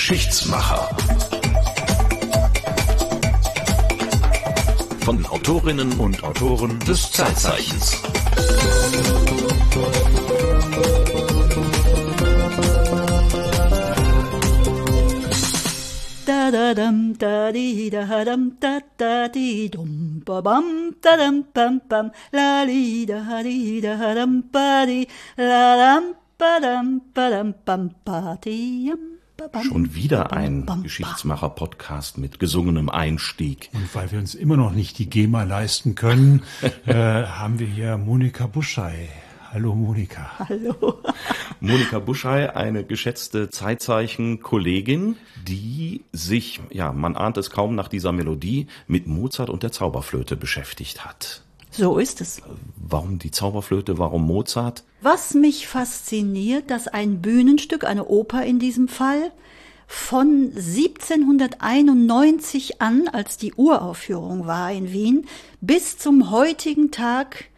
Geschichtsmacher. Von Autorinnen und Autoren des Zeitzeichens. da da dam da di da dam da da di dum ba bam da dam bam bam la li da di da dam ba di la dam ba dam ba dam Schon wieder ein. Geschichtsmacher-Podcast mit gesungenem Einstieg. Und weil wir uns immer noch nicht die GEMA leisten können, äh, haben wir hier Monika Buschei. Hallo Monika. Hallo. Monika Buschei, eine geschätzte Zeitzeichen-Kollegin, die sich, ja, man ahnt es kaum nach dieser Melodie, mit Mozart und der Zauberflöte beschäftigt hat. So ist es. Warum die Zauberflöte, warum Mozart? Was mich fasziniert, dass ein Bühnenstück, eine Oper in diesem Fall, von 1791 an, als die Uraufführung war in Wien, bis zum heutigen Tag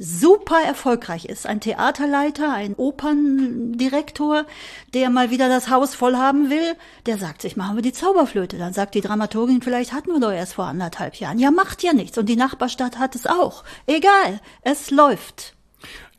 super erfolgreich ist. Ein Theaterleiter, ein Operndirektor, der mal wieder das Haus voll haben will, der sagt sich, machen wir die Zauberflöte. Dann sagt die Dramaturgin, vielleicht hatten wir doch erst vor anderthalb Jahren. Ja, macht ja nichts. Und die Nachbarstadt hat es auch. Egal, es läuft.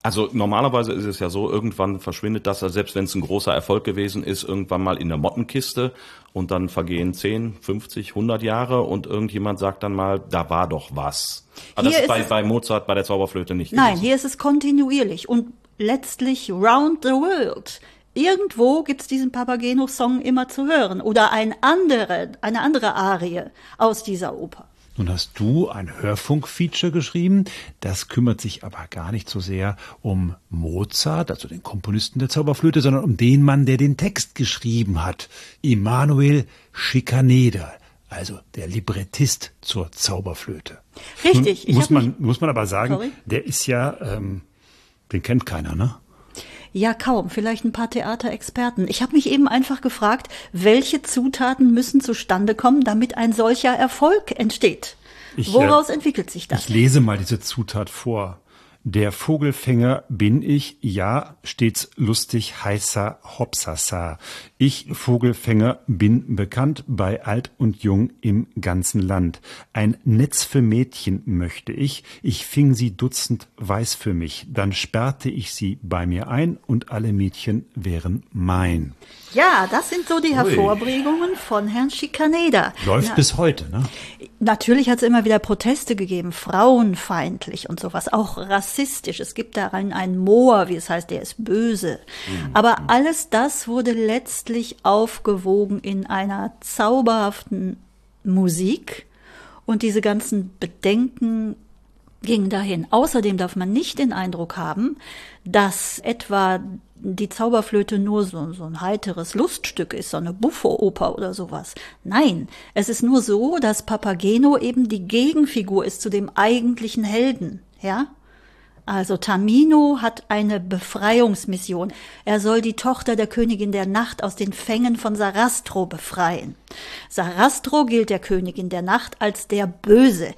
Also normalerweise ist es ja so, irgendwann verschwindet das, selbst wenn es ein großer Erfolg gewesen ist, irgendwann mal in der Mottenkiste und dann vergehen 10, 50, 100 Jahre und irgendjemand sagt dann mal, da war doch was. Aber Hier das ist bei, bei Mozart, bei der Zauberflöte nicht Nein, gewesen. hier ist es kontinuierlich und letztlich round the world. Irgendwo gibt's diesen Papageno-Song immer zu hören oder ein andere, eine andere Arie aus dieser Oper. Nun hast du ein Hörfunk-Feature geschrieben. Das kümmert sich aber gar nicht so sehr um Mozart, also den Komponisten der Zauberflöte, sondern um den Mann, der den Text geschrieben hat. Immanuel Schikaneder, also der Librettist zur Zauberflöte. Richtig, ich muss man, muss man aber sagen, Sorry? der ist ja, ähm, den kennt keiner, ne? Ja, kaum. Vielleicht ein paar Theaterexperten. Ich habe mich eben einfach gefragt, welche Zutaten müssen zustande kommen, damit ein solcher Erfolg entsteht. Ich, Woraus äh, entwickelt sich das? Ich lese mal diese Zutat vor. Der Vogelfänger bin ich, ja, stets lustig, heißer Hopsasa. Ich, Vogelfänger, bin bekannt bei alt und jung im ganzen Land. Ein Netz für Mädchen möchte ich, ich fing sie dutzend weiß für mich, dann sperrte ich sie bei mir ein und alle Mädchen wären mein. Ja, das sind so die Hervorbringungen von Herrn Schikaneder. Läuft Na, bis heute, ne? Natürlich hat es immer wieder Proteste gegeben, frauenfeindlich und sowas, auch rassistisch. Es gibt darin einen Moor, wie es heißt, der ist böse. Aber alles das wurde letztlich aufgewogen in einer zauberhaften Musik und diese ganzen Bedenken gingen dahin. Außerdem darf man nicht den Eindruck haben, dass etwa die Zauberflöte nur so, so ein heiteres Luststück ist, so eine Buffo-Oper oder sowas. Nein, es ist nur so, dass Papageno eben die Gegenfigur ist zu dem eigentlichen Helden, ja? Also Tamino hat eine Befreiungsmission. Er soll die Tochter der Königin der Nacht aus den Fängen von Sarastro befreien. Sarastro gilt der Königin der Nacht als der Böse.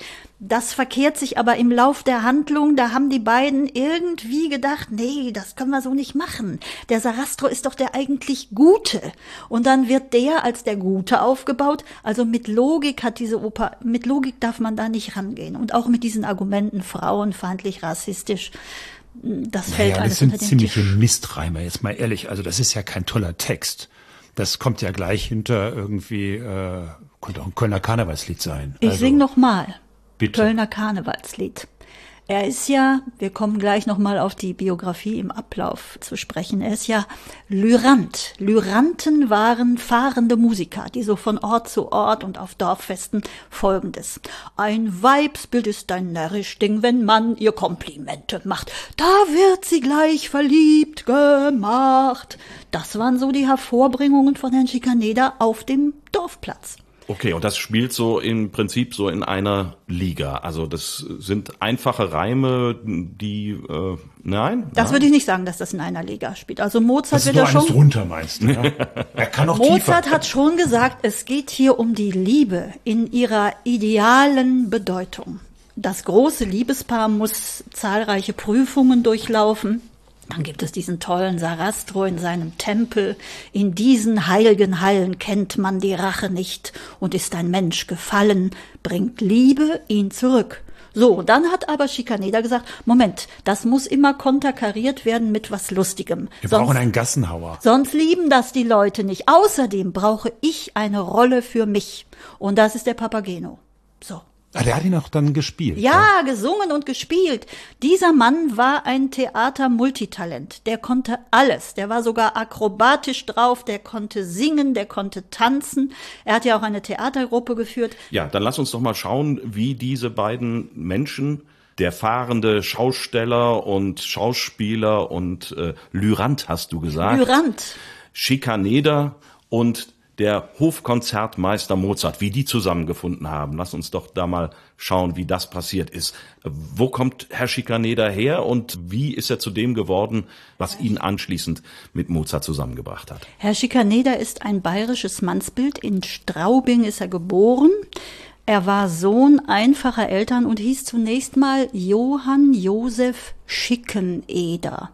Das verkehrt sich aber im Lauf der Handlung, da haben die beiden irgendwie gedacht, nee, das können wir so nicht machen. Der Sarastro ist doch der eigentlich Gute. Und dann wird der als der Gute aufgebaut. Also mit Logik hat diese Oper, mit Logik darf man da nicht rangehen. Und auch mit diesen Argumenten frauenfeindlich, rassistisch, das fällt Ja, alles das sind ziemliche. Mistreimer, jetzt mal ehrlich. Also das ist ja kein toller Text. Das kommt ja gleich hinter irgendwie, äh, könnte auch ein Kölner Karnevalslied sein. Ich also, sing noch mal. Bitte. Kölner Karnevalslied. Er ist ja, wir kommen gleich noch mal auf die Biografie im Ablauf zu sprechen. Er ist ja Lyrant. Lyranten waren fahrende Musiker, die so von Ort zu Ort und auf Dorffesten folgendes. Ein Weibsbild ist ein närrisch Ding, wenn man ihr Komplimente macht. Da wird sie gleich verliebt gemacht. Das waren so die Hervorbringungen von Herrn Schikaneder auf dem Dorfplatz. Okay, und das spielt so im Prinzip so in einer Liga. Also das sind einfache Reime, die äh, nein. Das nein? würde ich nicht sagen, dass das in einer Liga spielt. Also Mozart Das ist wird ja eines schon. drunter, meinst du? Ja? Er kann auch Mozart tiefer. hat schon gesagt, es geht hier um die Liebe in ihrer idealen Bedeutung. Das große Liebespaar muss zahlreiche Prüfungen durchlaufen. Dann gibt es diesen tollen Sarastro in seinem Tempel. In diesen heiligen Hallen kennt man die Rache nicht und ist ein Mensch gefallen, bringt Liebe ihn zurück. So, dann hat aber Schikaneda gesagt, Moment, das muss immer konterkariert werden mit was Lustigem. Wir Sonst- brauchen einen Gassenhauer. Sonst lieben das die Leute nicht. Außerdem brauche ich eine Rolle für mich. Und das ist der Papageno. So. Ah, der hat ihn auch dann gespielt. Ja, gesungen und gespielt. Dieser Mann war ein Theater-Multitalent. Der konnte alles. Der war sogar akrobatisch drauf. Der konnte singen, der konnte tanzen. Er hat ja auch eine Theatergruppe geführt. Ja, dann lass uns doch mal schauen, wie diese beiden Menschen, der fahrende Schausteller und Schauspieler und äh, Lyrant, hast du gesagt. Lyrant. Schikaneder und der Hofkonzertmeister Mozart, wie die zusammengefunden haben. Lass uns doch da mal schauen, wie das passiert ist. Wo kommt Herr Schikaneder her und wie ist er zu dem geworden, was ihn anschließend mit Mozart zusammengebracht hat? Herr Schikaneder ist ein bayerisches Mannsbild. In Straubing ist er geboren. Er war Sohn einfacher Eltern und hieß zunächst mal Johann Josef Schickeneder.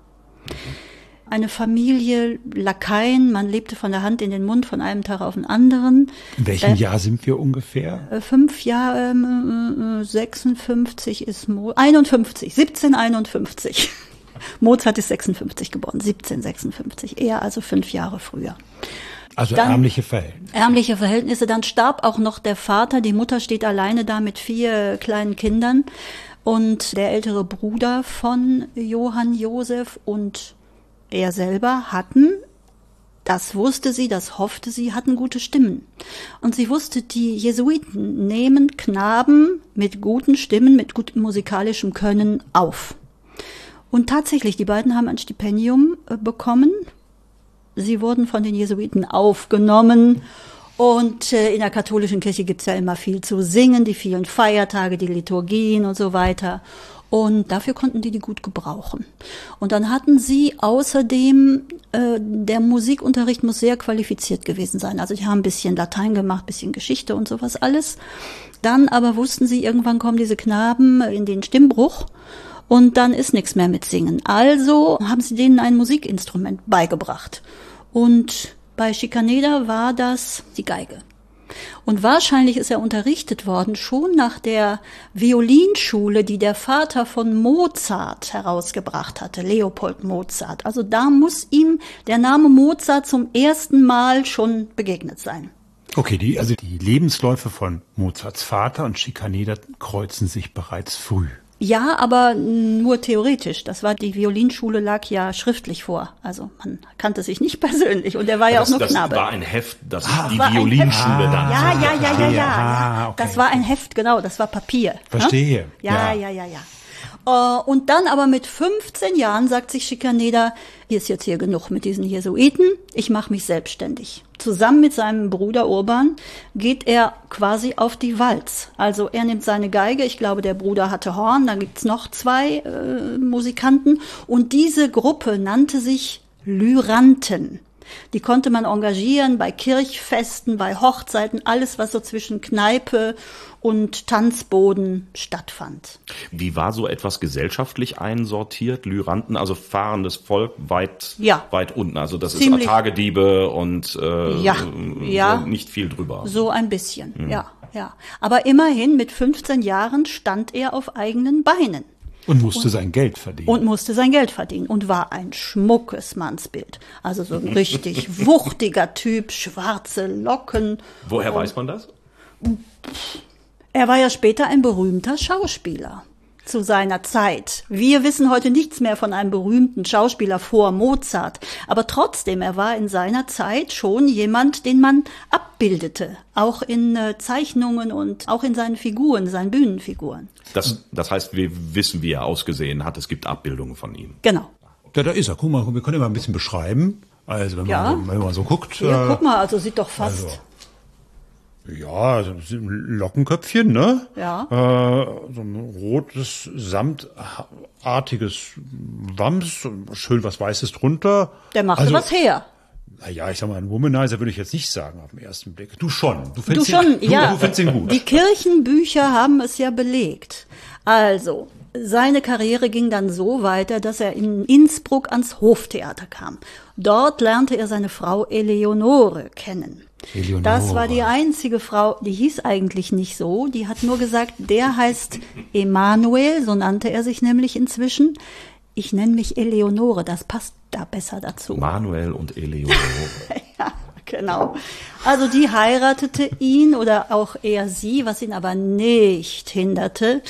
Eine Familie Lakaien, man lebte von der Hand in den Mund von einem Tag auf den anderen. In welchem Äh, Jahr sind wir ungefähr? Äh, Fünf Jahre, ähm, äh, 56 ist Mo 51, 1751. Mozart ist 56 geboren, 1756, eher also fünf Jahre früher. Also dann- ärmliche Verhältnisse. ärmliche Verhältnisse. Dann starb auch noch der Vater. Die Mutter steht alleine da mit vier kleinen Kindern. Und der ältere Bruder von Johann Josef und er selber hatten, das wusste sie, das hoffte sie, hatten gute Stimmen. Und sie wusste, die Jesuiten nehmen Knaben mit guten Stimmen, mit gutem musikalischem Können auf. Und tatsächlich, die beiden haben ein Stipendium äh, bekommen Sie wurden von den Jesuiten aufgenommen. Und äh, in der katholischen Kirche gibt's ja immer viel zu singen, die vielen Feiertage, die Liturgien und so weiter. Und dafür konnten die die gut gebrauchen. Und dann hatten sie außerdem, äh, der Musikunterricht muss sehr qualifiziert gewesen sein. Also die haben ein bisschen Latein gemacht, bisschen Geschichte und sowas alles. Dann aber wussten sie, irgendwann kommen diese Knaben in den Stimmbruch. Und dann ist nichts mehr mit Singen. Also haben sie denen ein Musikinstrument beigebracht. Und bei Schikaneder war das die Geige. Und wahrscheinlich ist er unterrichtet worden schon nach der Violinschule, die der Vater von Mozart herausgebracht hatte, Leopold Mozart. Also da muss ihm der Name Mozart zum ersten Mal schon begegnet sein. Okay, die, also die Lebensläufe von Mozarts Vater und Schikaneder kreuzen sich bereits früh. Ja, aber nur theoretisch. Das war die Violinschule lag ja schriftlich vor. Also man kannte sich nicht persönlich und er war ja das, auch nur das Knabe. war ein Heft, das ist die Violinschule Heft. dann. Ja, ja, ja, ja, ja. ah, ja. okay. Das war ein Heft, genau, das war Papier. ne? Verstehe, Ja, ja. ja, ja, ja. Äh, Und dann aber mit 15 Jahren sagt sich Schikaneder, hier ist jetzt hier genug mit diesen Jesuiten, ich mache mich selbstständig. Zusammen mit seinem Bruder Urban geht er quasi auf die Walz. Also er nimmt seine Geige, ich glaube der Bruder hatte Horn, dann gibt's noch zwei äh, Musikanten und diese Gruppe nannte sich Lyranten. Die konnte man engagieren bei Kirchfesten, bei Hochzeiten, alles was so zwischen Kneipe und Tanzboden stattfand. Wie war so etwas gesellschaftlich einsortiert? Lyranten, also fahrendes Volk weit, Ja. weit unten. Also das Ziemlich. ist Tagediebe und äh, Ja, ja. nicht viel drüber. So ein bisschen, ja, ja. Aber immerhin mit 15 Jahren stand er auf eigenen Beinen Und musste sein Geld verdienen. und musste sein Geld verdienen und war ein schmuckes Mannsbild. Also so ein richtig wuchtiger Typ, schwarze Locken. Woher weiß man das? Er war ja später ein berühmter Schauspieler zu seiner Zeit. Wir wissen heute nichts mehr von einem berühmten Schauspieler vor Mozart, aber trotzdem, er war in seiner Zeit schon jemand, den man abbildete, auch in äh, Zeichnungen und auch in seinen Figuren, seinen Bühnenfiguren. Das, das heißt, wir wissen, wie er ausgesehen hat. Es gibt Abbildungen von ihm. Genau. Ja, da ist er. Guck mal, wir können ihn mal ein bisschen beschreiben. Also wenn, Ja. man, so, wenn man so guckt. Hier, äh, guck mal, also sieht doch fast. also, Ja, das sind Lockenköpfchen, ne? Ja. Äh, so ein rotes, samtartiges Wams, schön was Weißes drunter. der machte also, was her. Naja, ich sag mal, ein Womanizer würde ich jetzt nicht sagen auf den ersten Blick. Du schon. Du Du findest schon, ihn, ja. Du, du findest ihn gut. Die Kirchenbücher haben es ja belegt. Also, Seine Karriere ging dann so weiter, dass er in Innsbruck ans Hoftheater kam. Dort lernte er seine Frau Eleonore kennen. Eleonore. Das war die einzige Frau, die hieß eigentlich nicht so, die hat nur gesagt, der heißt Emanuel, so nannte er sich nämlich inzwischen. Ich nenne mich Eleonore, das passt da besser dazu. Manuel und Eleonore. Ja, genau. Also die heiratete ihn oder auch er sie, was ihn aber nicht hinderte,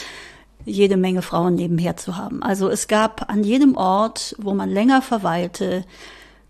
jede Menge Frauen nebenher zu haben. Also es gab an jedem Ort, wo man länger verweilte,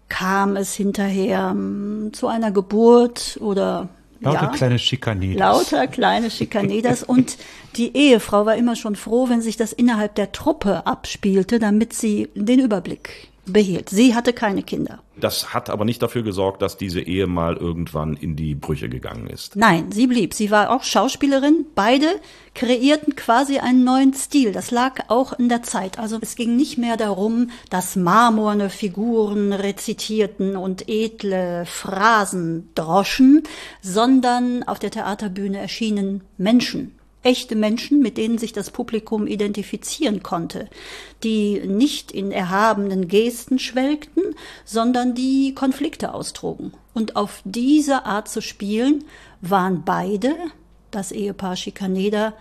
kam es hinterher mm, zu einer Geburt oder Lauter ja, kleine Schikanedes. lauter kleine Schikanedas und die Ehefrau war immer schon froh, wenn sich das innerhalb der Truppe abspielte, damit sie den Überblick behielt. Sie hatte keine Kinder. Das hat aber nicht dafür gesorgt, dass diese Ehe mal irgendwann in die Brüche gegangen ist. Nein, sie blieb. Sie war auch Schauspielerin. Beide kreierten quasi einen neuen Stil. Das lag auch in der Zeit. Also es ging nicht mehr darum, dass marmorne Figuren rezitierten und edle Phrasen droschen, sondern auf der Theaterbühne erschienen Menschen. Echte Menschen, mit denen sich das Publikum identifizieren konnte, die nicht in erhabenen Gesten schwelgten, sondern die Konflikte austrugen. Und auf diese Art zu spielen waren beide, das Ehepaar Schikaneder,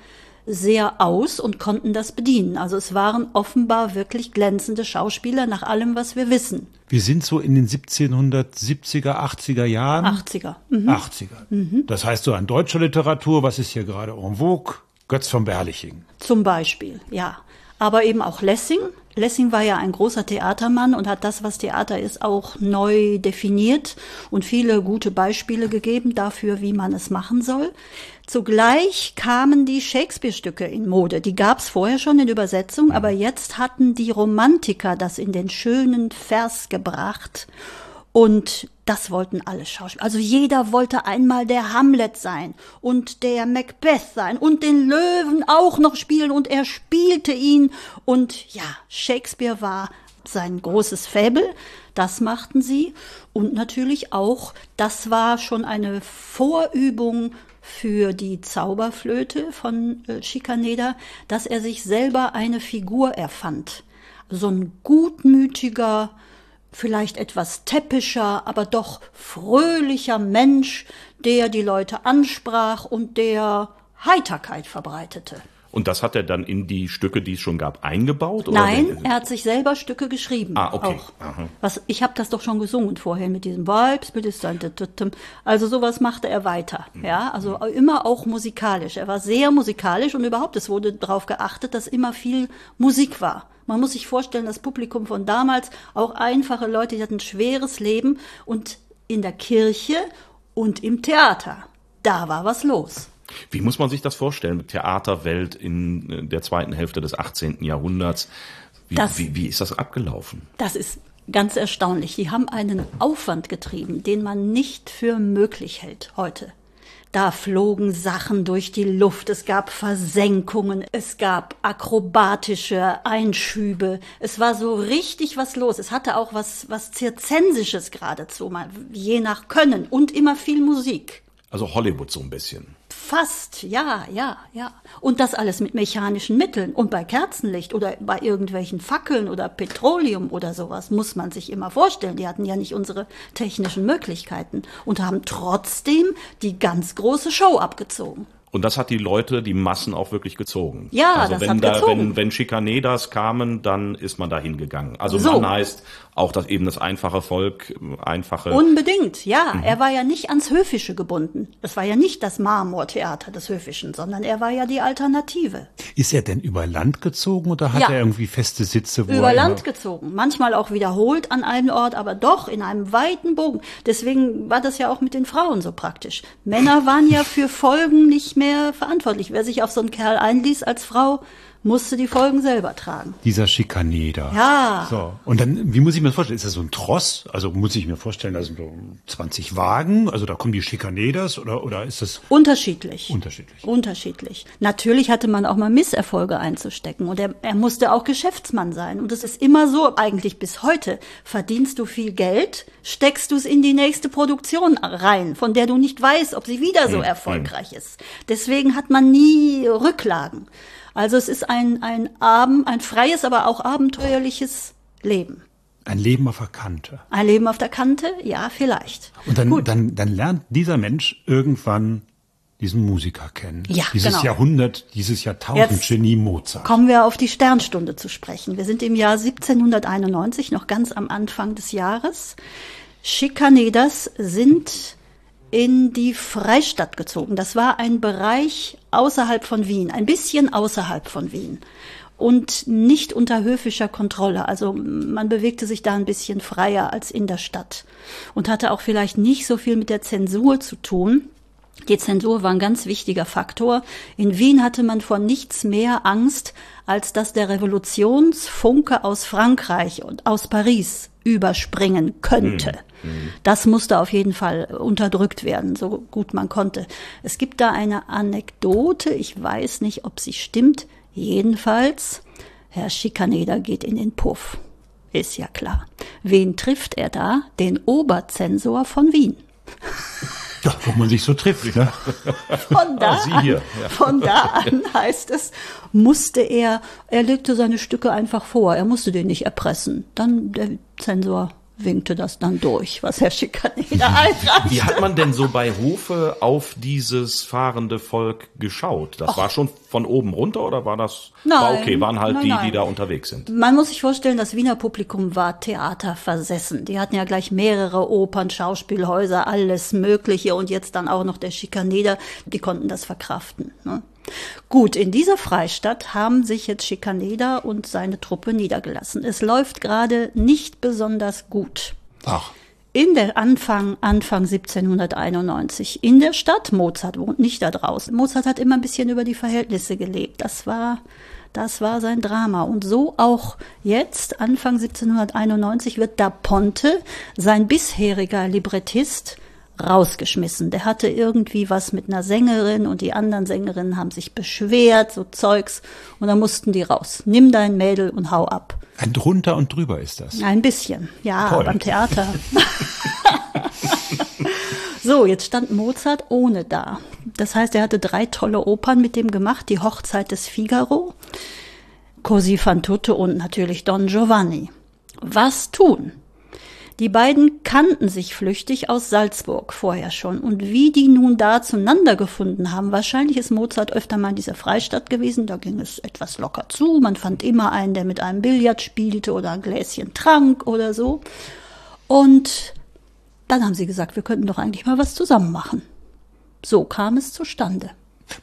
sehr aus und konnten das bedienen. Also es waren offenbar wirklich glänzende Schauspieler nach allem, was wir wissen. Wir sind so in den 1770er, 80er Jahren. 80er. Mhm. 80er. Das heißt so an deutscher Literatur, was ist hier gerade en vogue? Götz von Berliching. Zum Beispiel, ja. Aber eben auch Lessing. Lessing war ja ein großer Theatermann und hat das, was Theater ist, auch neu definiert und viele gute Beispiele gegeben dafür, wie man es machen soll. Zugleich kamen die Shakespeare-Stücke in Mode. Die gab's vorher schon in Übersetzung, aber jetzt hatten die Romantiker das in den schönen Vers gebracht. Und das wollten alle Schauspieler. Also jeder wollte einmal der Hamlet sein und der Macbeth sein und den Löwen auch noch spielen und er spielte ihn. Und ja, Shakespeare war sein großes Faible. Das machten sie. Und natürlich auch, das war schon eine Vorübung für die Zauberflöte von äh, Schikaneder, dass er sich selber eine Figur erfand. So ein gutmütiger, vielleicht etwas täppischer, aber doch fröhlicher Mensch, der die Leute ansprach und der Heiterkeit verbreitete. Und das hat er dann in die Stücke, die es schon gab, eingebaut? Oder Nein, wie- er hat sich selber Stücke geschrieben. Ah, okay. Was, ich habe das doch schon gesungen vorher mit diesem Vibes. Also sowas machte er weiter. Mhm. Ja, also immer auch musikalisch. Er war sehr musikalisch und überhaupt, es wurde darauf geachtet, dass immer viel Musik war. Man muss sich vorstellen, das Publikum von damals, auch einfache Leute, die hatten ein schweres Leben und in der Kirche und im Theater. Da war was los. Wie muss man sich das vorstellen? Theaterwelt in äh, der zweiten Hälfte des 18. Jahrhunderts. Wie, Das- wie, wie ist das abgelaufen? Das ist ganz erstaunlich. Die haben einen Aufwand getrieben, den man nicht für möglich hält heute. Da flogen Sachen durch die Luft, es gab Versenkungen, es gab akrobatische Einschübe, es war so richtig was los. Es hatte auch was, was Zirzensisches geradezu, mal, je nach Können und immer viel Musik. Also Hollywood so ein bisschen. Fast, ja, ja, ja. Und das alles mit mechanischen Mitteln. Und bei Kerzenlicht oder bei irgendwelchen Fackeln oder Petroleum oder sowas muss man sich immer vorstellen. Die hatten ja nicht unsere technischen Möglichkeiten und haben trotzdem die ganz große Show abgezogen. Und das hat die Leute, die Massen auch wirklich gezogen. Ja, also das wenn hat da, gezogen. wenn, wenn Schikanedas kamen, dann ist man da hingegangen. Also So. man heißt auch das eben das einfache Volk, einfache. Unbedingt, ja. Er war ja nicht ans Höfische gebunden. Es war ja nicht das Marmortheater des Höfischen, sondern er war ja die Alternative. Ist er denn über Land gezogen oder hat Ja. er irgendwie feste Sitze, wo über er Land gezogen. Manchmal auch wiederholt an einem Ort, aber doch in einem weiten Bogen. Deswegen war das ja auch mit den Frauen so praktisch. Männer waren ja für Folgen nicht mehr verantwortlich. Wer sich auf so einen Kerl einließ als Frau, musste die Folgen selber tragen. dieser Schikaneder. Ja. So. Und dann, wie muss ich mir das vorstellen? Ist das so ein Tross? Also muss ich mir vorstellen, da sind so 20 Wagen, also da kommen die Schikaneders oder, oder ist das Unterschiedlich. unterschiedlich? Unterschiedlich. Natürlich hatte man auch mal Misserfolge einzustecken und er, er musste auch Geschäftsmann sein. Und es ist immer so, eigentlich bis heute, verdienst du viel Geld, steckst du es in die nächste Produktion rein, von der du nicht weißt, ob sie wieder so erfolgreich ist. Deswegen hat man nie Rücklagen. Also es ist ein, ein Abend, ein freies, aber auch abenteuerliches Leben. Ein Leben auf der Kante. Ein Leben auf der Kante? Ja, vielleicht. Und dann, dann, dann lernt dieser Mensch irgendwann diesen Musiker kennen. Ja, dieses genau. Jahrhundert, dieses Jahrtausend Jetzt Genie Mozart. Kommen wir auf die Sternstunde zu sprechen. Wir sind im Jahr 1791, noch ganz am Anfang des Jahres. Schikaneders sind in die Freistadt gezogen. Das war ein Bereich außerhalb von Wien, ein bisschen außerhalb von Wien und nicht unter höfischer Kontrolle. Also man bewegte sich da ein bisschen freier als in der Stadt und hatte auch vielleicht nicht so viel mit der Zensur zu tun. Die Zensur war ein ganz wichtiger Faktor. In Wien hatte man vor nichts mehr Angst, als dass der Revolutionsfunke aus Frankreich und aus Paris überspringen könnte. Das musste auf jeden Fall unterdrückt werden, so gut man konnte. Es gibt da eine Anekdote, ich weiß nicht, ob sie stimmt. Jedenfalls, Herr Schikaneder geht in den Puff. Ist ja klar. Wen trifft er da? Den Oberzensor von Wien. Ja, wo man sich so trifft. Ne? Von da, Ah, an, von da an heißt es, musste er, er legte seine Stücke einfach vor, er musste den nicht erpressen. Dann der Zensor winkte das dann durch, was Herr Schikaneder einreichte. Wie hat man denn so bei Hofe auf dieses fahrende Volk geschaut? Das war schon von oben runter oder war das war Nein, okay, waren halt nein, die, nein. die da unterwegs sind? Man muss sich vorstellen, das Wiener Publikum war Theater versessen. Die hatten ja gleich mehrere Opern, Schauspielhäuser, alles Mögliche und jetzt dann auch noch der Schikaneder. Die konnten das verkraften. Ne? Gut, in dieser Freistadt haben sich jetzt Schikaneder und seine Truppe niedergelassen. Es läuft gerade nicht besonders gut. Ach, In der Anfang, Anfang 1791 in der Stadt. Mozart wohnt nicht da draußen. Mozart hat immer ein bisschen über die Verhältnisse gelebt. Das war, das war sein Drama. Und so auch jetzt, Anfang 1791, wird da Ponte, sein bisheriger Librettist, rausgeschmissen. Der hatte irgendwie was mit einer Sängerin und die anderen Sängerinnen haben sich beschwert, so Zeugs. Und dann mussten die raus. Nimm dein Mädel und hau ab. ein drunter und drüber ist das. Ein bisschen, ja, Toll. beim Theater. so, jetzt stand Mozart ohne da. Das heißt, er hatte drei tolle Opern mit dem gemacht. Die Hochzeit des Figaro, Così fan tutte und natürlich Don Giovanni. Was tun? Die beiden kannten sich flüchtig aus Salzburg vorher schon. Und wie die nun da zueinander gefunden haben, wahrscheinlich ist Mozart öfter mal in dieser Freistadt gewesen, da ging es etwas locker zu. Man fand immer einen, der mit einem Billard spielte oder ein Gläschen trank oder so. Und dann haben sie gesagt, wir könnten doch eigentlich mal was zusammen machen. So kam es zustande.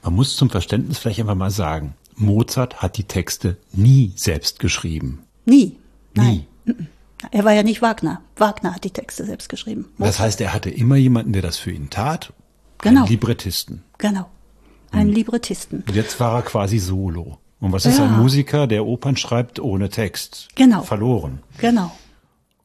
Man muss zum Verständnis vielleicht einfach mal sagen, Mozart hat die Texte nie selbst geschrieben. Nie. Nie. Er war ja nicht Wagner. Wagner hat die Texte selbst geschrieben. Das heißt, er hatte immer jemanden, der das für ihn tat. Genau. Einen Librettisten. Genau. Ein Librettisten. Und jetzt war er quasi solo. Und was ist Ja. ein Musiker, der Opern schreibt ohne Text? Genau. Verloren. Genau.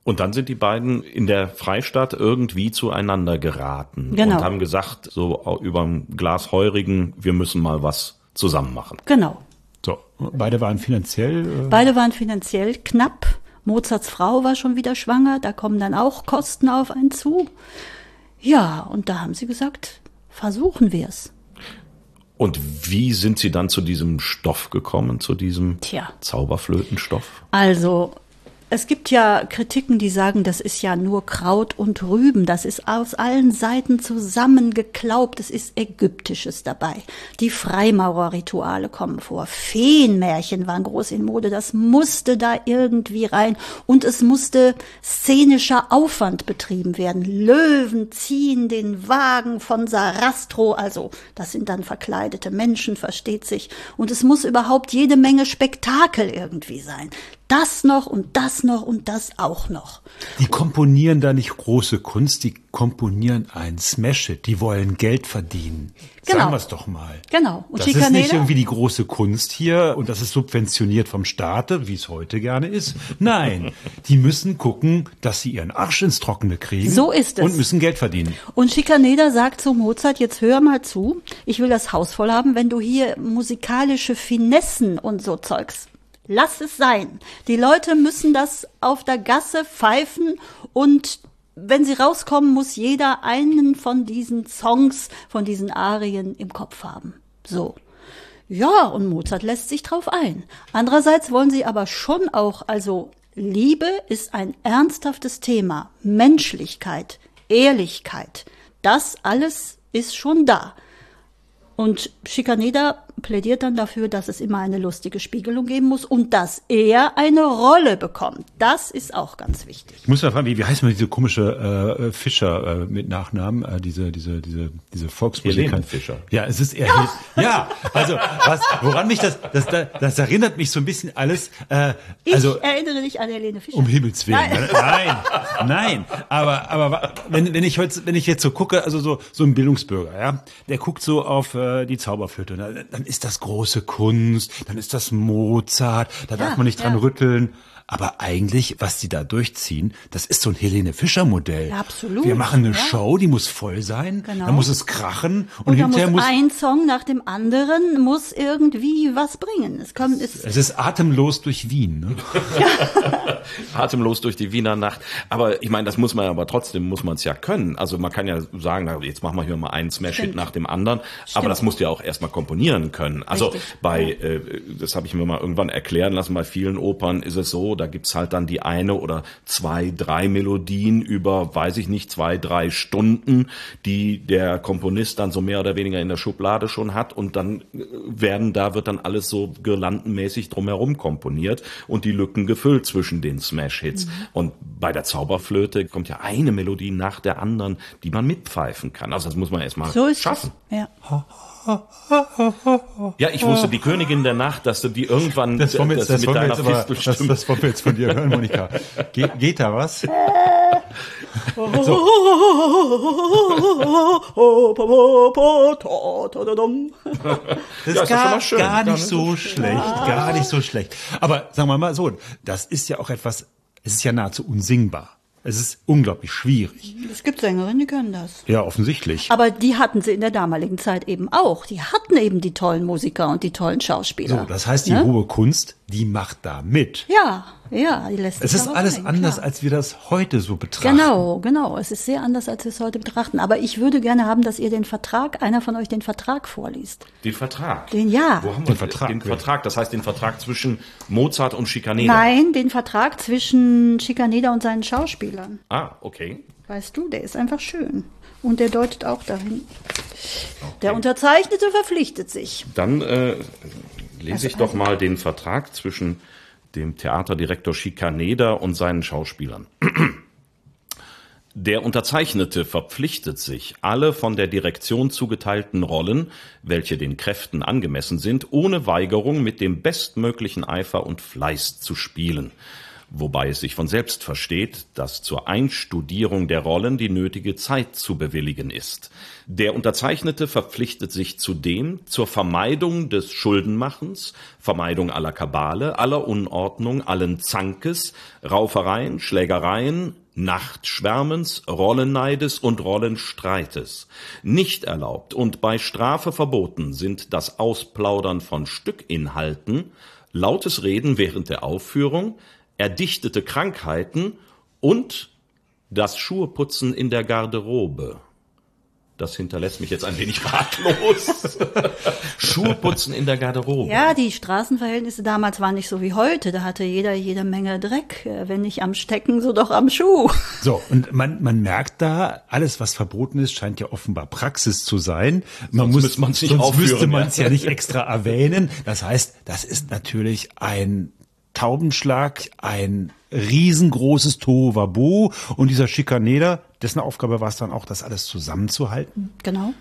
Und dann sind die beiden in der Freistadt irgendwie zueinander geraten Genau. und haben gesagt, so au- überm Glas Heurigen, wir müssen mal was zusammen machen. Genau. So, beide waren finanziell. Äh, Beide waren finanziell knapp. Mozarts Frau war schon wieder schwanger. Da kommen dann auch Kosten auf einen zu. Ja, und da haben sie gesagt, versuchen wir es. Und wie sind sie dann zu diesem Stoff gekommen, zu diesem Tja. Zauberflötenstoff? Also, es gibt ja Kritiken, die sagen, das ist ja nur Kraut und Rüben. Das ist aus allen Seiten zusammengeklaubt. Es ist Ägyptisches dabei. Die Freimaurerrituale kommen vor. Feenmärchen waren groß in Mode. Das musste da irgendwie rein. Und es musste szenischer Aufwand betrieben werden. Löwen ziehen den Wagen von Sarastro. Also, das sind dann verkleidete Menschen, versteht sich. Und es muss überhaupt jede Menge Spektakel irgendwie sein. Das noch und das noch und das auch noch. die komponieren da nicht große Kunst, die komponieren ein Smash-It. Die wollen Geld verdienen. Genau. Sagen wir es doch mal. Genau. Und das ist nicht irgendwie die große Kunst hier und das ist subventioniert vom Staate, wie es heute gerne ist. Nein, die müssen gucken, dass sie ihren Arsch ins Trockene kriegen. So ist es. Und müssen Geld verdienen. Und Schikaneder sagt zu Mozart, jetzt hör mal zu, ich will das Haus voll haben, wenn du hier musikalische Finessen und so Zeugs. Lass es sein. Die Leute müssen das auf der Gasse pfeifen und wenn sie rauskommen, muss jeder einen von diesen Songs, von diesen Arien im Kopf haben. So. Ja, und Mozart lässt sich drauf ein. Andererseits wollen sie aber schon auch, also Liebe ist ein ernsthaftes Thema. Menschlichkeit, Ehrlichkeit, das alles ist schon da. Und Schikaneda plädiert dann dafür, dass es immer eine lustige Spiegelung geben muss und dass er eine Rolle bekommt. Das ist auch ganz wichtig. Ich muss mal fragen, wie, wie heißt man diese komische äh, Fischer äh, mit Nachnamen, äh, diese diese diese diese Volksmusikerin? Helene Fischer. Ja, es ist eher ja, ja also was woran mich das das das erinnert mich so ein bisschen alles äh, Ich also erinnere dich an Helene Fischer. um Himmels willen. Nein. Nein, nein. Aber, aber wenn, wenn ich heute, wenn ich jetzt so gucke, also so, so ein Bildungsbürger, ja, der guckt so auf äh, die Zauberflöte, dann, dann ist das große Kunst, dann ist das Mozart, da darf Ja, man nicht dran ja. rütteln. Aber eigentlich, was die da durchziehen, das ist so ein Helene Fischer Modell. Ja, absolut, Wir machen eine ja. Show, die muss voll sein, Genau. dann muss es krachen und, und da hinterher muss muss, ein Song nach dem anderen muss irgendwie was bringen. Es kommt, es, es ist atemlos durch Wien. Ne? atemlos durch die Wiener Nacht. Aber ich meine, das muss man aber trotzdem, muss man es ja können. Also man kann ja sagen, na, jetzt machen wir hier mal einen Smash-Hit Stimmt. nach dem anderen. Aber das musst du ja auch erstmal komponieren können. Also Richtig. bei, äh, das habe ich mir mal irgendwann erklären lassen, bei vielen Opern ist es so, da gibt's halt dann die eine oder zwei, drei Melodien über, weiß ich nicht, zwei, drei Stunden, die der Komponist dann so mehr oder weniger in der Schublade schon hat und dann äh, werden, da wird dann alles so girlandenmäßig drumherum komponiert und die Lücken gefüllt zwischen den Smash-Hits. Mhm. Und bei der Zauberflöte kommt ja eine Melodie nach der anderen, die man mitpfeifen kann. Also das muss man erstmal so ist schaffen. es. Ja. Ja, ich wusste, die Königin der Nacht, dass du die irgendwann Das wollen wir jetzt, das mit deiner jetzt, aber, das, das wollen wir jetzt von dir hören, Monika. Ge geht da was? Das Ja, ist ist schon gar, schön. gar Gar nicht so schlecht, gar nicht so schlecht. Aber sagen wir mal so, das ist ja auch etwas, es ist ja nahezu unsingbar. Es ist unglaublich schwierig. Es gibt Sängerinnen, die können das. Ja, offensichtlich. Aber die hatten sie in der damaligen Zeit eben auch. Die hatten eben die tollen Musiker und die tollen Schauspieler. So, das heißt, die Ne? hohe Kunst, die macht da mit. Ja, ja, die lässt Es ist alles ein, anders, klar. als wir das heute so betrachten. Genau, genau. Es ist sehr anders, als wir es heute betrachten. Aber ich würde gerne haben, dass ihr den Vertrag, einer von euch den Vertrag vorliest. Den Vertrag. Den- ja. Wo haben Den wir Vertrag, Den. Vertrag, das heißt den Vertrag zwischen Mozart und Schikaneder. Nein, den Vertrag zwischen Schikaneder und seinen Schauspielern. Ah, okay. Weißt du, der ist einfach schön. Und der deutet auch dahin. Der Unterzeichnete verpflichtet sich. Dann äh, lese ich doch mal den Vertrag zwischen dem Theaterdirektor Schikaneder und seinen Schauspielern. Der Unterzeichnete verpflichtet sich, alle von der Direktion zugeteilten Rollen, welche den Kräften angemessen sind, ohne Weigerung mit dem bestmöglichen Eifer und Fleiß zu spielen. Wobei es sich von selbst versteht, dass zur Einstudierung der Rollen die nötige Zeit zu bewilligen ist. Der Unterzeichnete verpflichtet sich zudem zur Vermeidung des Schuldenmachens, Vermeidung aller Kabale, aller Unordnung, allen Zankes, Raufereien, Schlägereien, Nachtschwärmens, Rollenneides und Rollenstreites. Nicht erlaubt und bei Strafe verboten sind das Ausplaudern von Stückinhalten, lautes Reden während der Aufführung, erdichtete Krankheiten und das Schuheputzen in der Garderobe. Das hinterlässt mich jetzt ein wenig ratlos. Schuheputzen in der Garderobe. Ja, die Straßenverhältnisse damals waren nicht so wie heute. Da hatte jeder jede Menge Dreck. Äh, Wenn nicht am Stecken, so doch am Schuh. So, und man, man merkt da, alles, was verboten ist, scheint ja offenbar Praxis zu sein. Man Sonst muss, sonst aufführen, müsste man es ja nicht extra erwähnen. Das heißt, das ist natürlich ein Taubenschlag, ein riesengroßes Tohuwabohu. Und dieser Schikaneder, dessen Aufgabe war es dann auch, das alles zusammenzuhalten Genau.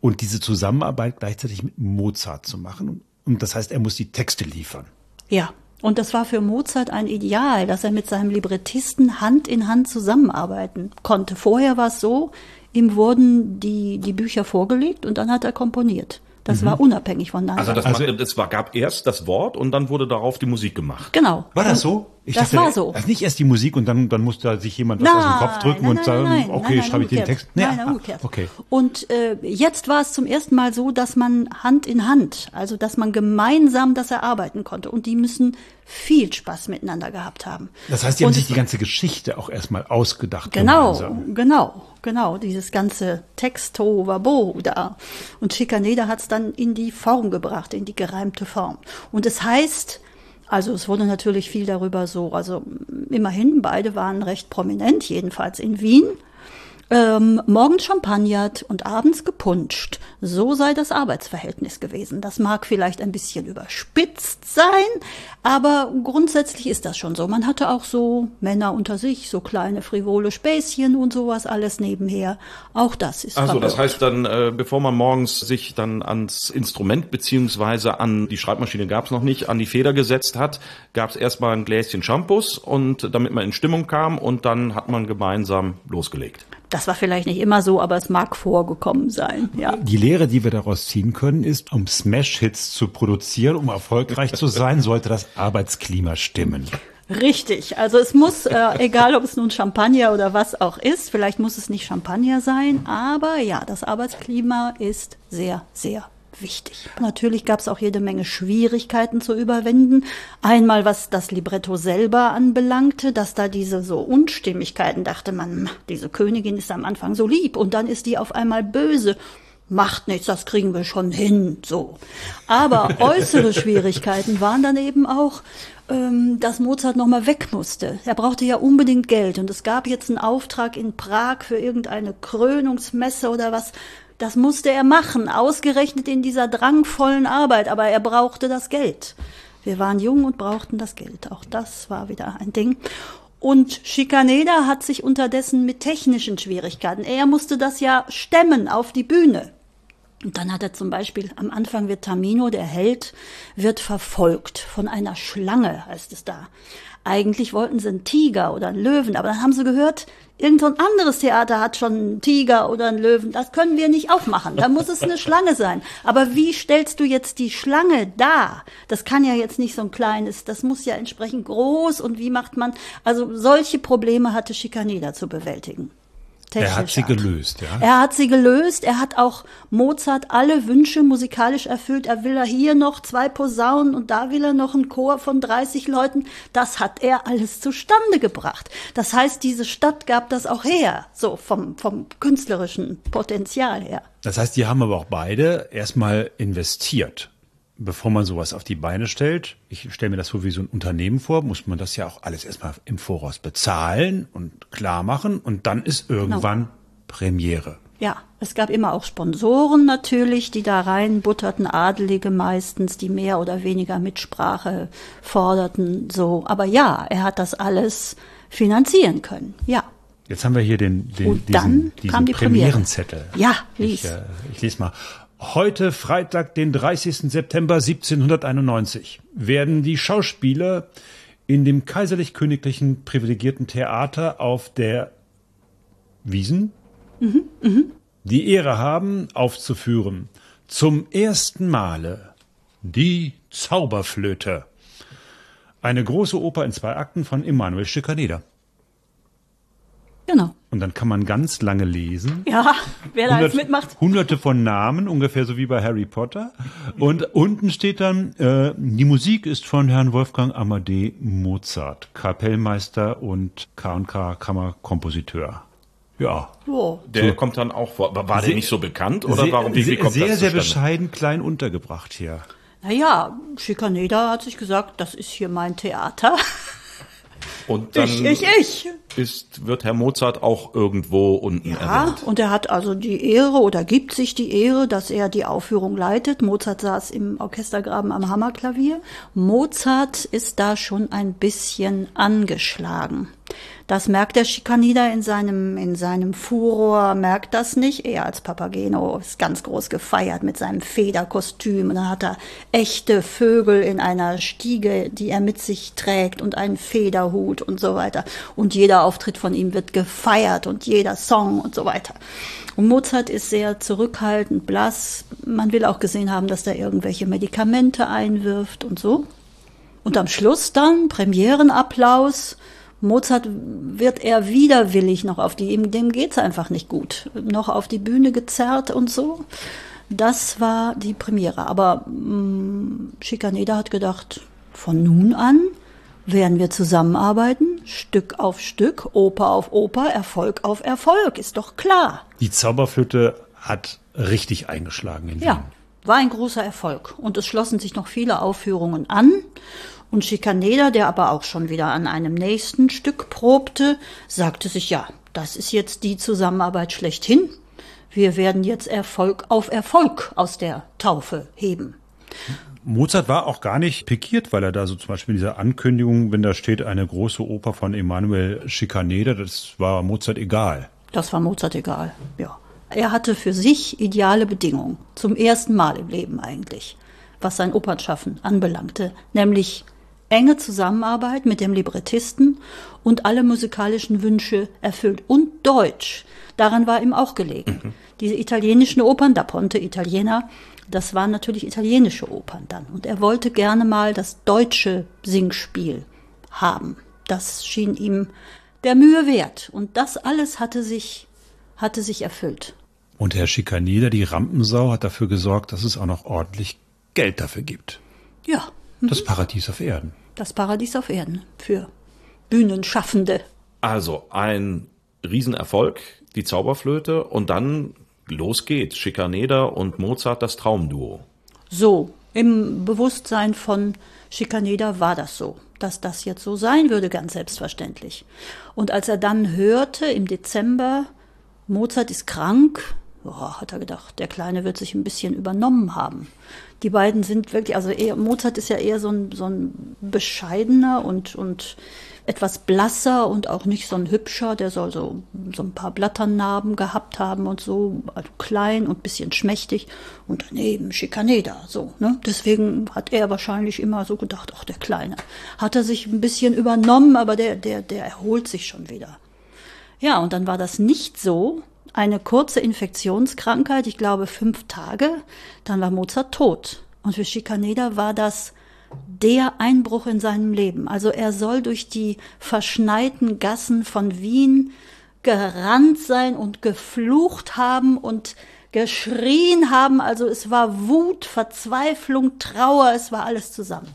und diese Zusammenarbeit gleichzeitig mit Mozart zu machen. Und das heißt, er muss die Texte liefern. Ja. Und das war für Mozart ein Ideal, dass er mit seinem Librettisten Hand in Hand zusammenarbeiten konnte. Vorher war es so, ihm wurden die, die Bücher vorgelegt und dann hat er komponiert. Das war unabhängig voneinander. Also das Also- war, es war, gab erst das Wort und dann wurde darauf die Musik gemacht. genau. War das so? Ich das dachte, war so. Also nicht erst die Musik und dann, dann musste sich jemand was aus dem Kopf drücken nein, und nein, sagen, nein, okay, nein, schreibe ich den. Text. Nein, ah, nein, umgekehrt. Okay. Und äh, jetzt war es zum ersten Mal so, dass man Hand in Hand, also dass man gemeinsam das erarbeiten konnte. Und die müssen viel Spaß miteinander gehabt haben. Das heißt, die haben Und sich die ganze Geschichte auch erstmal ausgedacht. Genau, gemeinsam. genau, genau, dieses ganze Texto Wabo da. Und Schikaneder hat es dann in die Form gebracht, in die gereimte Form. Und es heißt, also es wurde natürlich viel darüber so, also immerhin, beide waren recht prominent, jedenfalls in Wien. Ähm, morgens champagnert und abends gepuntscht. So sei das Arbeitsverhältnis gewesen. Das mag vielleicht ein bisschen überspitzt sein, aber grundsätzlich ist das schon so. Man hatte auch so Männer unter sich, so kleine frivole Späßchen und sowas alles nebenher. Auch das ist Also das heißt dann, äh, bevor man morgens sich dann ans Instrument beziehungsweise an die Schreibmaschine gab es noch nicht, an die Feder gesetzt hat, gab es erstmal ein Gläschen Shampoos und damit man in Stimmung kam und dann hat man gemeinsam losgelegt. Das war vielleicht nicht immer so, aber es mag vorgekommen sein. Ja. Die Lehre, die wir daraus ziehen können, ist, um Smash-Hits zu produzieren, um erfolgreich zu sein, sollte das Arbeitsklima stimmen. Richtig. Also es muss, äh, egal ob es nun Champagner oder was auch ist, vielleicht muss es nicht Champagner sein, aber ja, das Arbeitsklima ist sehr, sehr wichtig. Natürlich gab es auch jede Menge Schwierigkeiten zu überwinden. Einmal was das Libretto selber anbelangte, dass da diese so Unstimmigkeiten, dachte man, diese Königin ist am Anfang so lieb und dann ist die auf einmal böse. Macht nichts, das kriegen wir schon hin, so. Aber äußere Schwierigkeiten waren dann eben auch, ähm, dass Mozart nochmal weg musste. Er brauchte ja unbedingt Geld und es gab jetzt einen Auftrag in Prag für irgendeine Krönungsmesse oder was. Das musste er machen, ausgerechnet in dieser drangvollen Arbeit, aber er brauchte das Geld. Wir waren jung und brauchten das Geld. Auch das war wieder ein Ding. Und Schikaneder hat sich unterdessen mit technischen Schwierigkeiten. Er musste das ja stemmen auf die Bühne. Und dann hat er zum Beispiel, am Anfang wird Tamino, der Held, wird verfolgt von einer Schlange, heißt es da. Eigentlich wollten sie einen Tiger oder einen Löwen, aber dann haben sie gehört, irgend so ein anderes Theater hat schon einen Tiger oder einen Löwen. Das können wir nicht aufmachen. Da muss es eine Schlange sein. Aber wie stellst du jetzt die Schlange da? Das kann ja jetzt nicht so ein kleines, das muss ja entsprechend groß und wie macht man, also solche Probleme hatte Schikaneder zu bewältigen. Er hat sie Art. gelöst, ja. Er hat sie gelöst. Er hat auch Mozart alle Wünsche musikalisch erfüllt. Er will er hier noch zwei Posaunen und da will er noch einen Chor von 30 Leuten. Das hat er alles zustande gebracht. Das heißt, diese Stadt gab das auch her, so vom, vom künstlerischen Potenzial her. Das heißt, die haben aber auch beide erstmal investiert. Bevor man sowas auf die Beine stellt, ich stelle mir das so wie so ein Unternehmen vor, muss man das ja auch alles erstmal im Voraus bezahlen und klar machen und dann ist irgendwann Premiere. Ja, es gab immer auch Sponsoren natürlich, die da reinbutterten, Adelige meistens, die mehr oder weniger Mitsprache forderten, so. Aber ja, er hat das alles finanzieren können, ja. Jetzt haben wir hier den, den diesen, diesen die Premiere. Premierenzettel. Ja, ich, lies. äh, ich lese mal. Heute, Freitag, den 30. September 1791, werden die Schauspieler in dem kaiserlich-königlichen privilegierten Theater auf der Wiesen die Ehre haben, aufzuführen zum ersten Male die Zauberflöte. Eine große Oper in zwei Akten von Emanuel Schikaneder. Genau. Und dann kann man ganz lange lesen. Ja, wer da jetzt mitmacht. Hunderte von Namen, ungefähr so wie bei Harry Potter. Und unten steht dann, äh, die Musik ist von Herrn Wolfgang Amadee Mozart, Kapellmeister und K&K Kammerkompositeur. Ja. Oh. Der kommt dann auch vor. War der Sehr- nicht so bekannt oder sehr, warum? Wie, wie sehr, kommt sehr, das sehr zustande? bescheiden klein untergebracht hier. Naja, Schikaneder hat sich gesagt, das ist hier mein Theater. Und dann Ich, ich, ich. ist wird Herr Mozart auch irgendwo unten Ja, erwähnt. und er hat also die Ehre oder gibt sich die Ehre, dass er die Aufführung leitet. Mozart saß im Orchestergraben am Hammerklavier. Mozart ist da schon ein bisschen angeschlagen. Das merkt der Schikaneder in seinem, in seinem Furor, merkt das nicht. Er als Papageno ist ganz groß gefeiert mit seinem Federkostüm. Und dann hat er echte Vögel in einer Stiege, die er mit sich trägt und einen Federhut und so weiter. Und jeder Auftritt von ihm wird gefeiert und jeder Song und so weiter. Und Mozart ist sehr zurückhaltend, blass. Man will auch gesehen haben, dass er irgendwelche Medikamente einwirft und so. Und am Schluss dann Premierenapplaus. Mozart wird er widerwillig noch auf die, dem geht's einfach nicht gut, noch auf die Bühne gezerrt und so. Das war die Premiere. Aber mh, Schikaneda hat gedacht, von nun an werden wir zusammenarbeiten, Stück auf Stück, Oper auf Oper, Erfolg auf Erfolg, ist doch klar. Die Zauberflöte hat richtig eingeschlagen in Wien. Ja, war ein großer Erfolg. Und es schlossen sich noch viele Aufführungen an. Und Schikaneder, der aber auch schon wieder an einem nächsten Stück probte, sagte sich, ja, das ist jetzt die Zusammenarbeit schlechthin. Wir werden jetzt Erfolg auf Erfolg aus der Taufe heben. Mozart war auch gar nicht pikiert, weil er da so zum Beispiel in dieser Ankündigung, wenn da steht eine große Oper von Emanuel Schikaneder, das war Mozart egal. Das war Mozart egal, ja. Er hatte für sich ideale Bedingungen, zum ersten Mal im Leben eigentlich, was sein Opernschaffen anbelangte, nämlich enge Zusammenarbeit mit dem Librettisten und alle musikalischen Wünsche erfüllt. Und Deutsch, daran war ihm auch gelegen. Mhm. Diese italienischen Opern, da Ponte Italiener, das waren natürlich italienische Opern dann. Und er wollte gerne mal das deutsche Singspiel haben. Das schien ihm der Mühe wert. Und das alles hatte sich, hatte sich erfüllt. Und Herr Schikaneder, die Rampensau, hat dafür gesorgt, dass es auch noch ordentlich Geld dafür gibt. Ja. Mhm. Das Paradies auf Erden. Das Paradies auf Erden für Bühnenschaffende. Also ein Riesenerfolg, die Zauberflöte und dann los geht's. Schikaneder und Mozart das Traumduo. So, im Bewusstsein von Schikaneder war das so, dass das jetzt so sein würde, ganz selbstverständlich. Und als er dann hörte im Dezember, Mozart ist krank, oh, hat er gedacht, der Kleine wird sich ein bisschen übernommen haben. Die beiden sind wirklich, also eher, Mozart ist ja eher so ein, so ein bescheidener und, und etwas blasser und auch nicht so ein hübscher, der soll so, so ein paar Blatternarben gehabt haben und so, also klein und bisschen schmächtig und daneben Schikaneder, so, ne? Deswegen hat er wahrscheinlich immer so gedacht, ach, der Kleine. Hat er sich ein bisschen übernommen, aber der, der, der erholt sich schon wieder. Ja, und dann war das nicht so. Eine kurze Infektionskrankheit, ich glaube fünf Tage, dann war Mozart tot. Und für Schikaneder war das der Einbruch in seinem Leben. Also er soll durch die verschneiten Gassen von Wien gerannt sein und geflucht haben und geschrien haben. Also es war Wut, Verzweiflung, Trauer, es war alles zusammen.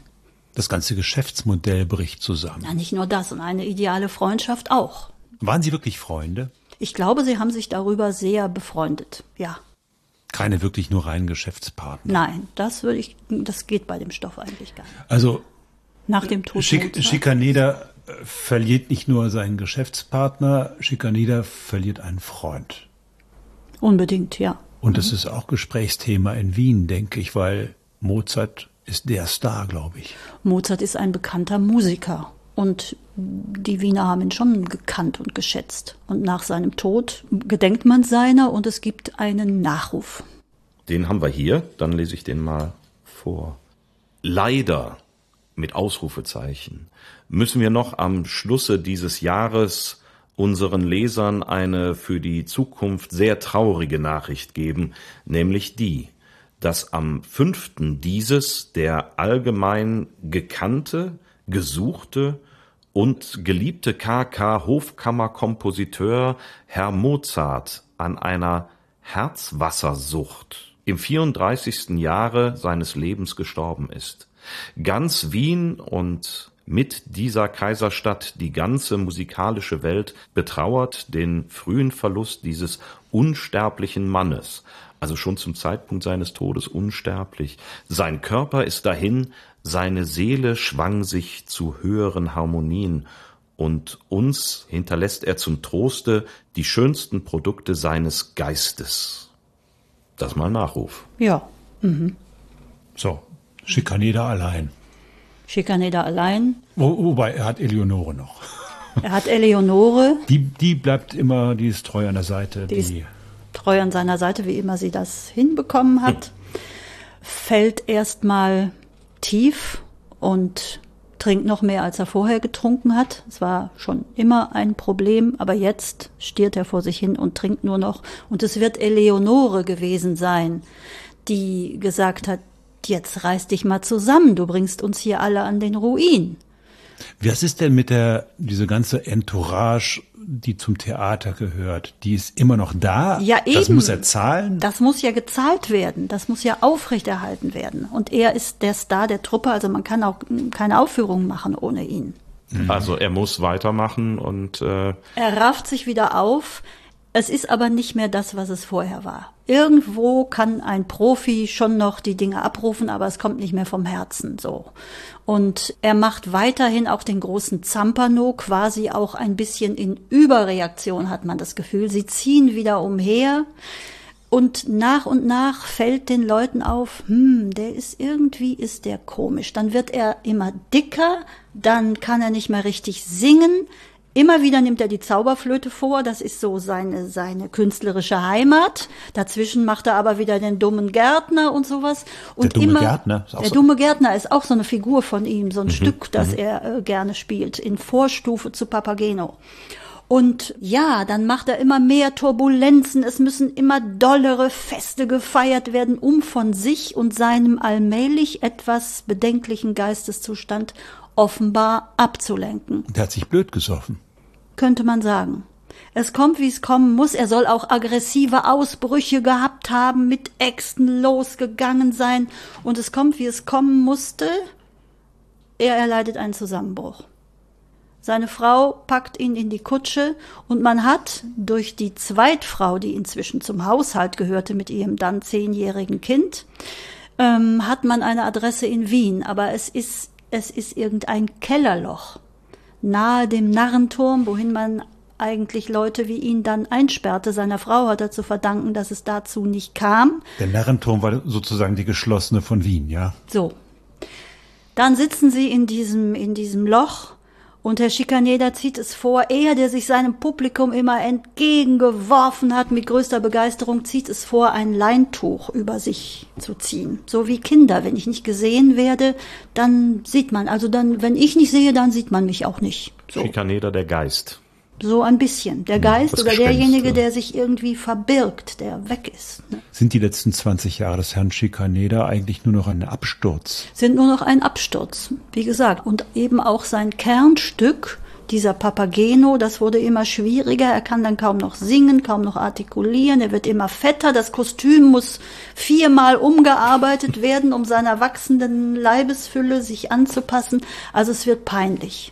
Das ganze Geschäftsmodell bricht zusammen. Ja, nicht nur das und eine ideale Freundschaft auch. Waren Sie wirklich Freunde? Ich glaube, sie haben sich darüber sehr befreundet, ja. Keine wirklich nur reinen Geschäftspartner. Nein, das würde ich, das geht bei dem Stoff eigentlich gar nicht. Also nach dem Tod Schick, Schikaneder äh, verliert nicht nur seinen Geschäftspartner, Schikaneder verliert einen Freund. Unbedingt, ja. Und das mhm. ist auch Gesprächsthema in Wien, denke ich, weil Mozart ist der Star, glaube ich. Mozart ist ein bekannter Musiker und die Wiener haben ihn schon gekannt und geschätzt. Und nach seinem Tod gedenkt man seiner und es gibt einen Nachruf. Den haben wir hier, dann lese ich den mal vor. Leider mit Ausrufezeichen müssen wir noch am Schlusse dieses Jahres unseren Lesern eine für die Zukunft sehr traurige Nachricht geben, nämlich die, dass am fünften dieses der allgemein gekannte, gesuchte und geliebte KK Hofkammerkompositeur Herr Mozart an einer Herzwassersucht im 34. Jahre seines Lebens gestorben ist. Ganz Wien und mit dieser Kaiserstadt die ganze musikalische Welt betrauert den frühen Verlust dieses unsterblichen Mannes, also schon zum Zeitpunkt seines Todes unsterblich. Sein Körper ist dahin, seine Seele schwang sich zu höheren Harmonien, und uns hinterlässt er zum Troste die schönsten Produkte seines Geistes. Das mal Nachruf. Ja. Mhm. So, Schikaneder allein. Schikaneder allein. Wo, wobei, er hat Eleonore noch. Er hat Eleonore. Die, die bleibt immer, die ist treu an der Seite. Die, die ist treu an seiner Seite, wie immer sie das hinbekommen hat. Fällt erstmal tief und trinkt noch mehr, als er vorher getrunken hat. Es war schon immer ein Problem, aber jetzt stiert er vor sich hin und trinkt nur noch. Und es wird Eleonore gewesen sein, die gesagt hat, jetzt reiß dich mal zusammen, du bringst uns hier alle an den Ruin. Was ist denn mit der, diese ganze Entourage, die zum Theater gehört? Die ist immer noch da? Ja, eben. Das muss er zahlen? Das muss ja gezahlt werden. Das muss ja aufrechterhalten werden. Und er ist der Star der Truppe, also man kann auch keine Aufführungen machen ohne ihn. Also er muss weitermachen und äh, Er rafft sich wieder auf. Es ist aber nicht mehr das, was es vorher war. Irgendwo kann ein Profi schon noch die Dinge abrufen, aber es kommt nicht mehr vom Herzen so. Und er macht weiterhin auch den großen Zampano, quasi auch ein bisschen in Überreaktion hat man das Gefühl. Sie ziehen wieder umher. Und nach und nach fällt den Leuten auf, hm, der ist irgendwie, ist der komisch. Dann wird er immer dicker, dann kann er nicht mehr richtig singen. Immer wieder nimmt er die Zauberflöte vor, das ist so seine, seine künstlerische Heimat. Dazwischen macht er aber wieder den dummen Gärtner und sowas. Und dumme immer, Gärtner ist auch der so- dumme Gärtner ist auch so eine Figur von ihm, so ein Stück, das er äh, gerne spielt, in Vorstufe zu Papageno. Und ja, dann macht er immer mehr Turbulenzen, es müssen immer dollere Feste gefeiert werden, um von sich und seinem allmählich etwas bedenklichen Geisteszustand offenbar abzulenken Der hat sich blöd gesoffen. Könnte man sagen. Es kommt, wie es kommen muss. Er soll auch aggressive Ausbrüche gehabt haben, mit Äxten losgegangen sein. Und es kommt, wie es kommen musste. Er erleidet einen Zusammenbruch. Seine Frau packt ihn in die Kutsche und man hat durch die Zweitfrau, die inzwischen zum Haushalt gehörte mit ihrem dann zehnjährigen Kind, ähm, hat man eine Adresse in Wien. Aber es ist, es ist irgendein Kellerloch nahe dem Narrenturm, wohin man eigentlich Leute wie ihn dann einsperrte. Seiner Frau hat er zu verdanken, dass es dazu nicht kam. Der Narrenturm war sozusagen die geschlossene von Wien, ja? So. Dann sitzen sie in diesem, in diesem Loch und Herr Schikaneder zieht es vor, er, der sich seinem Publikum immer entgegengeworfen hat mit größter Begeisterung, zieht es vor, ein Leintuch über sich zu ziehen. So wie Kinder. Wenn ich nicht gesehen werde, dann sieht man. Also dann, wenn ich nicht sehe, dann sieht man mich auch nicht. So. Schikaneder der Geist. So ein bisschen. Der Geist das oder Gespenst, derjenige, ja. der sich irgendwie verbirgt, der weg ist. Ne? Sind die letzten 20 Jahre des Herrn Schikaneder eigentlich nur noch ein Absturz? Sind nur noch ein Absturz, wie gesagt. Und eben auch sein Kernstück, dieser Papageno, das wurde immer schwieriger. Er kann dann kaum noch singen, kaum noch artikulieren. Er wird immer fetter. Das Kostüm muss viermal umgearbeitet werden, um seiner wachsenden Leibesfülle sich anzupassen. Also es wird peinlich.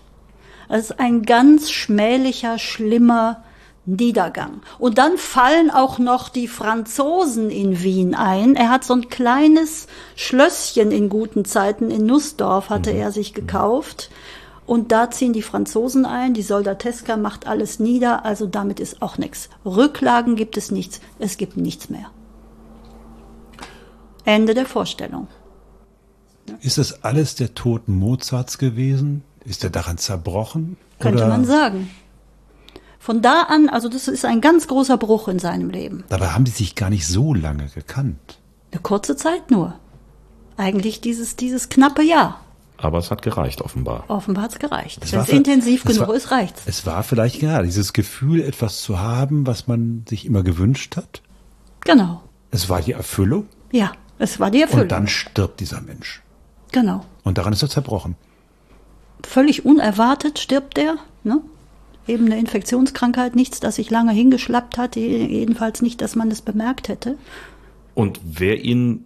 Es ist ein ganz schmählicher, schlimmer Niedergang. Und dann fallen auch noch die Franzosen in Wien ein. Er hat so ein kleines Schlösschen in guten Zeiten in Nussdorf hatte er sich gekauft. Und da ziehen die Franzosen ein, die Soldateska macht alles nieder, also damit ist auch nichts. Rücklagen gibt es nichts, es gibt nichts mehr. Ende der Vorstellung. Ist das alles der Tod Mozarts gewesen? Ist er daran zerbrochen? Könnte Oder- man sagen. Von da an, also das ist ein ganz großer Bruch in seinem Leben. Dabei haben die sich gar nicht so lange gekannt. Eine kurze Zeit nur. Eigentlich dieses, dieses knappe Jahr. Aber es hat gereicht, offenbar. Offenbar gereicht. Es Wenn war es intensiv es genug war- ist, reicht's. Es war vielleicht ja dieses Gefühl, etwas zu haben, was man sich immer gewünscht hat. Genau. Es war die Erfüllung Ja, es war die Erfüllung. und dann stirbt dieser Mensch. genau. Und daran ist er zerbrochen. Völlig unerwartet stirbt er. Ne? Eben eine Infektionskrankheit, nichts, das sich lange hingeschlappt hat, jedenfalls nicht, dass man es bemerkt hätte. Und wer ihn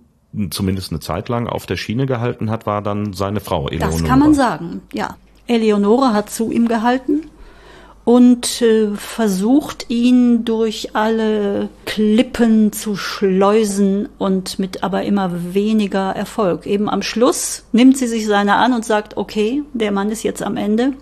zumindest eine Zeit lang auf der Schiene gehalten hat, war dann seine Frau, Eleonora. Das kann man sagen, ja. Eleonore hat zu ihm gehalten und äh, versucht ihn durch alle Klippen zu schleusen und mit aber immer weniger Erfolg. Eben am Schluss nimmt sie sich seiner an und sagt, okay, der Mann ist jetzt am Ende.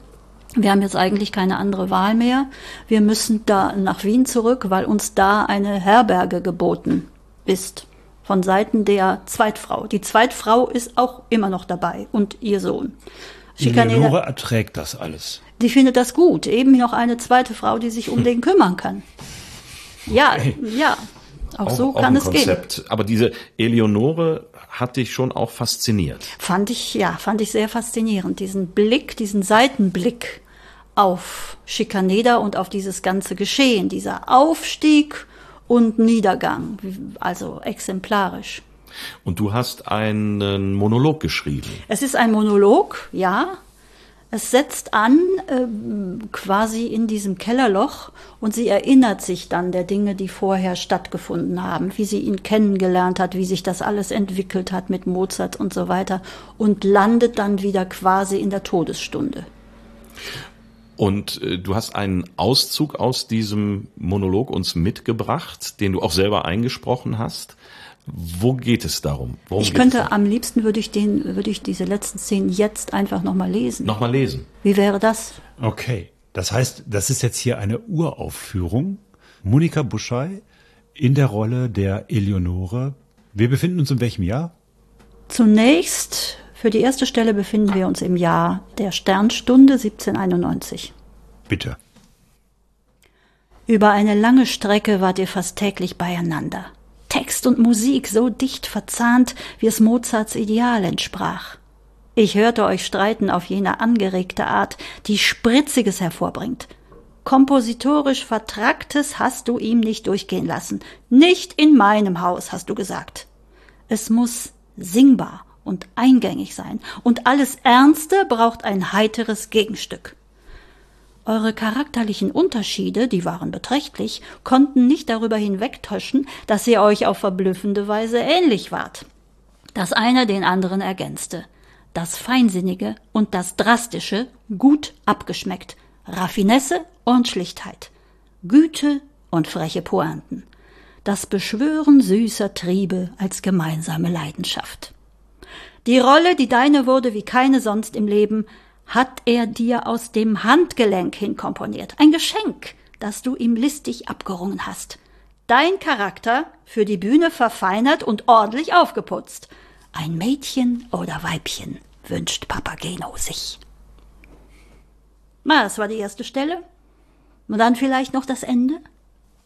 Wir haben jetzt eigentlich keine andere Wahl mehr. Wir müssen da nach Wien zurück, weil uns da eine Herberge geboten ist von Seiten der Zweitfrau. Die Zweitfrau ist auch immer noch dabei und ihr Sohn. Schikaneder, erträgt das alles. Die findet das gut. Eben noch eine zweite Frau, die sich um den kümmern kann. Ja, ja. Auch, so kann ein es gehen. Konzept. Aber diese Eleonore hat dich schon auch fasziniert. Fand ich, ja, fand ich sehr faszinierend. Diesen Blick, diesen Seitenblick auf Schikaneder und auf dieses ganze Geschehen. Dieser Aufstieg und Niedergang. Also exemplarisch. Und du hast einen Monolog geschrieben. Es ist ein Monolog, ja. Es setzt an ähm, quasi in diesem Kellerloch und sie erinnert sich dann der Dinge, die vorher stattgefunden haben, wie sie ihn kennengelernt hat, wie sich das alles entwickelt hat mit Mozart und so weiter und landet dann wieder quasi in der Todesstunde. Und äh, du hast einen Auszug aus diesem Monolog uns mitgebracht, den du auch selber eingesprochen hast. Wo geht es darum? Worum ich könnte darum? am liebsten würde ich den, würde ich diese letzten Szenen jetzt einfach nochmal lesen. Nochmal lesen. Wie wäre das? Okay. Das heißt, das ist jetzt hier eine Uraufführung. Monika Buschei in der Rolle der Eleonore. Wir befinden uns in welchem Jahr? Zunächst, für die erste Stelle befinden wir uns im Jahr der Sternstunde 1791. Bitte. Über eine lange Strecke wart ihr fast täglich beieinander. Text und Musik so dicht verzahnt, wie es Mozarts Ideal entsprach. Ich hörte euch streiten auf jene angeregte Art, die Spritziges hervorbringt. Kompositorisch Vertracktes hast du ihm nicht durchgehen lassen. Nicht in meinem Haus, hast du gesagt. Es muss singbar und eingängig sein, und alles Ernste braucht ein heiteres Gegenstück. Eure charakterlichen Unterschiede, die waren beträchtlich, konnten nicht darüber hinwegtäuschen, dass ihr euch auf verblüffende Weise ähnlich wart. Das eine den anderen ergänzte. Das Feinsinnige und das Drastische gut abgeschmeckt. Raffinesse und Schlichtheit. Güte und freche Pointen. Das Beschwören süßer Triebe als gemeinsame Leidenschaft. Die Rolle, die deine wurde wie keine sonst im Leben, hat er dir aus dem Handgelenk hinkomponiert. Ein Geschenk, das du ihm listig abgerungen hast. Dein Charakter für die Bühne verfeinert und ordentlich aufgeputzt. Ein Mädchen oder Weibchen wünscht Papageno sich. Na, das war die erste Stelle. Und dann vielleicht noch das Ende?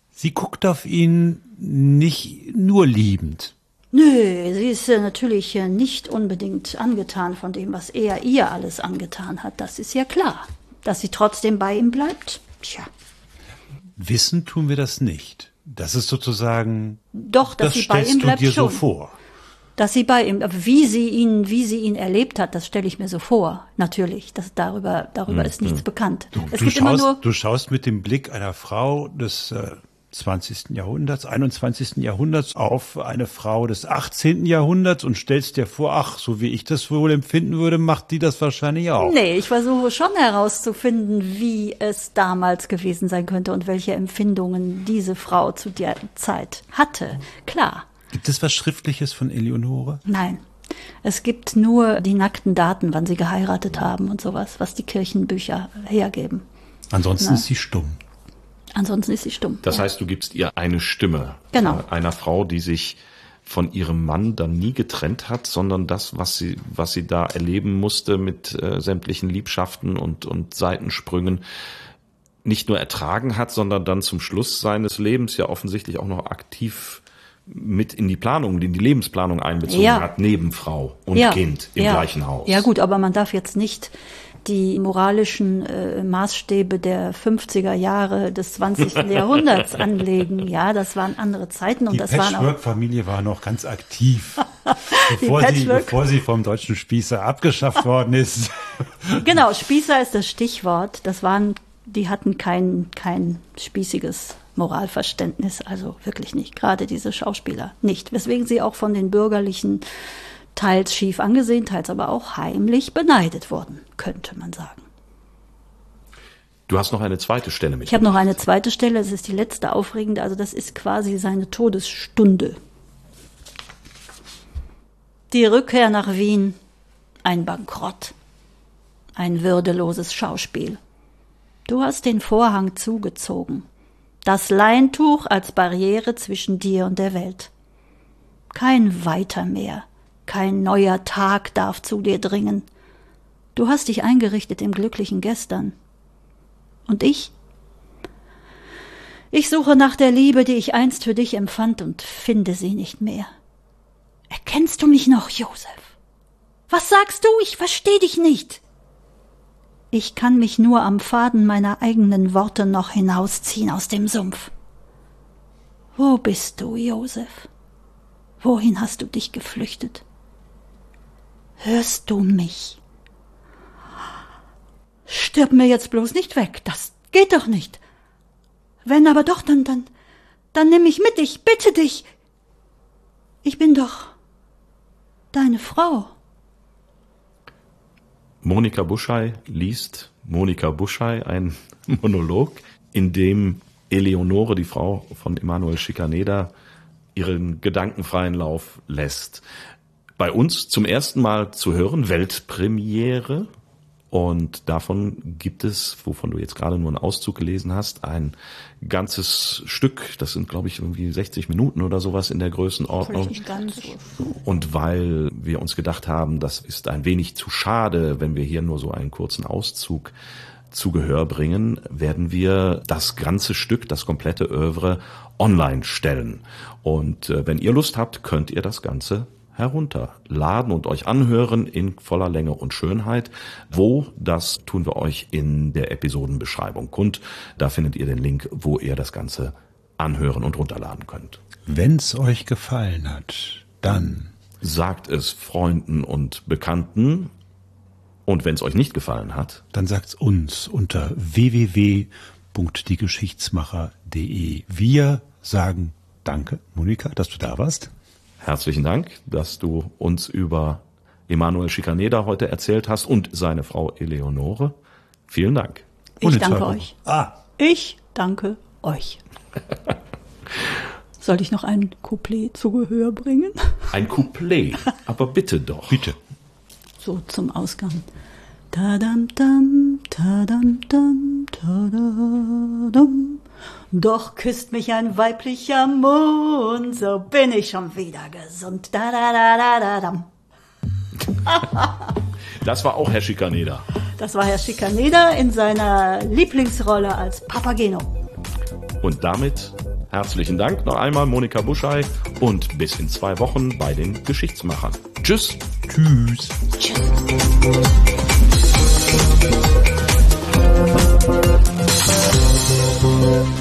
Sie guckt auf ihn nicht nur liebend. Nö, sie ist äh, natürlich äh, nicht unbedingt angetan von dem, was er ihr alles angetan hat. Das ist ja klar. Dass sie trotzdem bei ihm bleibt? Tja. Wissen tun wir das nicht. Das ist sozusagen, Doch, dass das sie bei ihm du bleibt dir schon. so vor. Dass sie bei ihm, wie sie ihn, wie sie ihn erlebt hat, das stelle ich mir so vor. Natürlich, das darüber, darüber ist nichts bekannt. es Du gibt immer schaust, nur, du schaust mit dem Blick einer Frau des äh, 20. Jahrhunderts, 21. Jahrhunderts auf eine Frau des 18. Jahrhunderts und stellst dir vor, ach, so wie ich das wohl empfinden würde, macht die das wahrscheinlich auch. Nee, ich versuche schon herauszufinden, wie es damals gewesen sein könnte und welche Empfindungen diese Frau zu der Zeit hatte. Klar, Gibt es was Schriftliches von Eleonore? nein. Es gibt nur die nackten Daten, wann sie geheiratet haben und sowas, was die Kirchenbücher hergeben. Ansonsten ist sie stumm. Ansonsten ist sie stumm. Das ja. heißt, du gibst ihr eine Stimme. Genau. Äh, Einer Frau, die sich von ihrem Mann dann nie getrennt hat, sondern das, was sie, was sie da erleben musste mit äh, sämtlichen Liebschaften und, und Seitensprüngen, nicht nur ertragen hat, sondern dann zum Schluss seines Lebens ja offensichtlich auch noch aktiv mit in die Planung, in die Lebensplanung einbezogen Ja. hat, neben Frau und ja. Kind im ja. gleichen Haus. Ja gut, aber man darf jetzt nicht die moralischen äh, Maßstäbe der 50er Jahre des 20. Jahrhunderts anlegen. Ja, das waren andere Zeiten und Die das waren auch Patchwork-Familie war noch ganz aktiv, bevor, sie, bevor sie vom deutschen Spießer abgeschafft worden ist. Genau, Spießer ist das Stichwort. Das waren, die hatten kein, kein spießiges Moralverständnis, also wirklich nicht. Gerade diese Schauspieler nicht. Weswegen sie auch von den Bürgerlichen teils schief angesehen, teils aber auch heimlich beneidet wurden, könnte man sagen. Du hast noch eine zweite Stelle mit. Ich habe noch eine zweite Stelle, das ist die letzte aufregende, also das ist quasi seine Todesstunde. Die Rückkehr nach Wien, ein Bankrott, ein würdeloses Schauspiel. Du hast den Vorhang zugezogen, das Leintuch als Barriere zwischen dir und der Welt. Kein Weiter mehr, kein neuer Tag darf zu dir dringen. Du hast dich eingerichtet im glücklichen Gestern. Und ich? Ich suche nach der Liebe, die ich einst für dich empfand und finde sie nicht mehr. Erkennst du mich noch, Josef? Was sagst du? Ich versteh dich nicht. Ich kann mich nur am Faden meiner eigenen Worte noch hinausziehen aus dem Sumpf. Wo bist du, Josef? Wohin hast du dich geflüchtet? Hörst du mich? Stirb mir jetzt bloß nicht weg, das geht doch nicht. Wenn aber doch, dann, dann, dann nimm mich mit, ich bitte dich. Ich bin doch deine Frau. Monika Buschei liest Monika Buschei ein Monolog, in dem Eleonore, die Frau von Emanuel Schikaneda, ihren gedankenfreien Lauf lässt. Bei uns zum ersten Mal zu hören, Weltpremiere. Und davon gibt es, wovon du jetzt gerade nur einen Auszug gelesen hast, ein ganzes Stück. Das sind, glaube ich, irgendwie 60 Minuten oder sowas in der Größenordnung. Und weil wir uns gedacht haben, das ist ein wenig zu schade, wenn wir hier nur so einen kurzen Auszug zu Gehör bringen, werden wir das ganze Stück, das komplette Övre online stellen. Und äh, wenn ihr Lust habt, könnt ihr das Ganze herunterladen und euch anhören in voller Länge und Schönheit. Wo, das tun wir euch in der Episodenbeschreibung kund. Da findet ihr den Link, wo ihr das Ganze anhören und runterladen könnt. Wenn's euch gefallen hat, dann Sagt es Freunden und Bekannten. Und wenn es euch nicht gefallen hat, dann sagt's uns unter www.diegeschichtsmacher.de. Wir sagen Danke, Monika, dass du da warst. Herzlichen Dank, dass du uns über Emanuel Schikaneda heute erzählt hast und seine Frau Eleonore. Vielen Dank. Ich danke euch. Ah, Ich danke euch. Soll ich noch ein Couplet zu Gehör bringen? Ein Couplet, aber bitte doch. bitte. So zum Ausgang. Tadam dam, tadam dam, tadadam. Doch küsst mich ein weiblicher Mund, so bin ich schon wieder gesund. Da da da da da dam. Das war auch Herr Schikaneda. Das war Herr Schikaneder in seiner Lieblingsrolle als Papageno. Und damit herzlichen Dank noch einmal Monika Buschei und bis in zwei Wochen bei den Geschichtsmachern. Tschüss. Tschüss. Tschüss. Thank you.